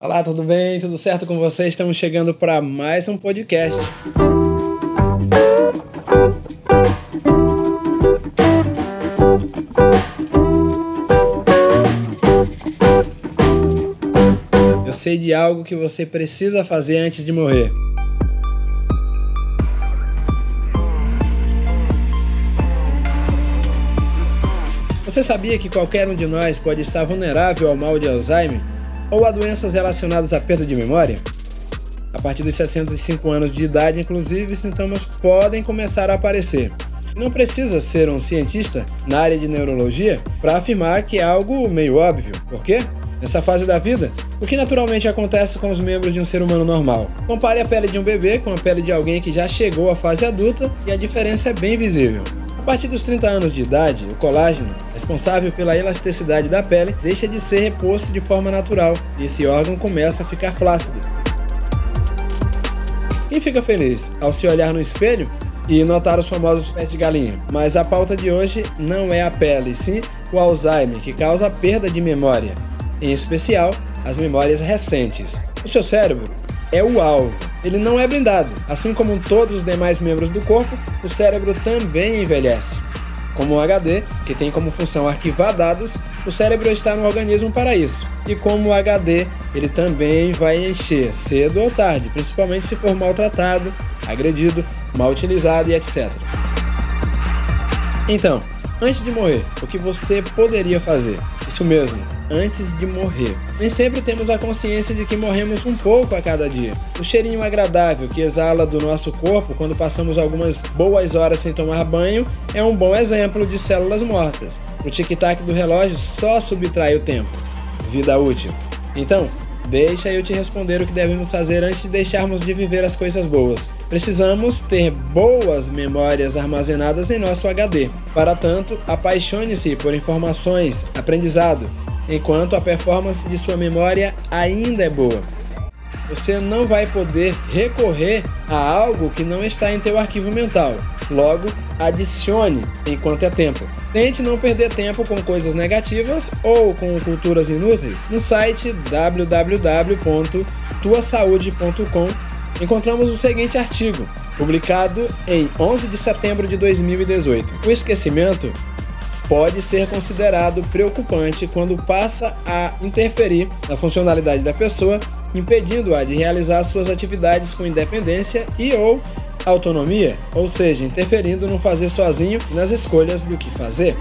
Olá, tudo bem? Tudo certo com vocês? Estamos chegando para mais um podcast. Eu sei de algo que você precisa fazer antes de morrer. Você sabia que qualquer um de nós pode estar vulnerável ao mal de Alzheimer? Ou a doenças relacionadas à perda de memória. A partir dos 65 anos de idade, inclusive, sintomas podem começar a aparecer. Não precisa ser um cientista na área de neurologia para afirmar que é algo meio óbvio. Por quê? Nessa fase da vida, o que naturalmente acontece com os membros de um ser humano normal? Compare a pele de um bebê com a pele de alguém que já chegou à fase adulta e a diferença é bem visível partir dos 30 anos de idade, o colágeno, responsável pela elasticidade da pele, deixa de ser reposto de forma natural e esse órgão começa a ficar flácido. Quem fica feliz ao se olhar no espelho e notar os famosos pés de galinha? Mas a pauta de hoje não é a pele, sim o Alzheimer, que causa perda de memória, em especial as memórias recentes. O seu cérebro é o alvo. Ele não é blindado. Assim como todos os demais membros do corpo, o cérebro também envelhece. Como o HD, que tem como função arquivar dados, o cérebro está no organismo para isso. E como o HD, ele também vai encher cedo ou tarde, principalmente se for maltratado, agredido, mal utilizado e etc. Então, antes de morrer, o que você poderia fazer? Isso mesmo, antes de morrer. Nem sempre temos a consciência de que morremos um pouco a cada dia. O cheirinho agradável que exala do nosso corpo quando passamos algumas boas horas sem tomar banho é um bom exemplo de células mortas. O tic-tac do relógio só subtrai o tempo. Vida útil. Então, Deixa eu te responder o que devemos fazer antes de deixarmos de viver as coisas boas. Precisamos ter boas memórias armazenadas em nosso HD. Para tanto, apaixone-se por informações, aprendizado, enquanto a performance de sua memória ainda é boa. Você não vai poder recorrer a algo que não está em teu arquivo mental. Logo, adicione enquanto é tempo. Tente não perder tempo com coisas negativas ou com culturas inúteis. No site www.tuasaude.com encontramos o seguinte artigo, publicado em 11 de setembro de 2018. O esquecimento pode ser considerado preocupante quando passa a interferir na funcionalidade da pessoa, impedindo-a de realizar suas atividades com independência e ou autonomia, ou seja, interferindo no fazer sozinho nas escolhas do que fazer.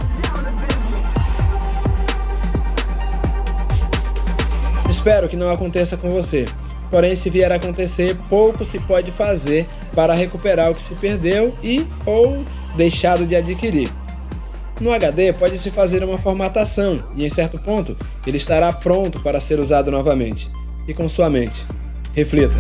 Espero que não aconteça com você. Porém, se vier a acontecer, pouco se pode fazer para recuperar o que se perdeu e ou deixado de adquirir. No HD pode-se fazer uma formatação e, em certo ponto, ele estará pronto para ser usado novamente. E com sua mente. Reflita.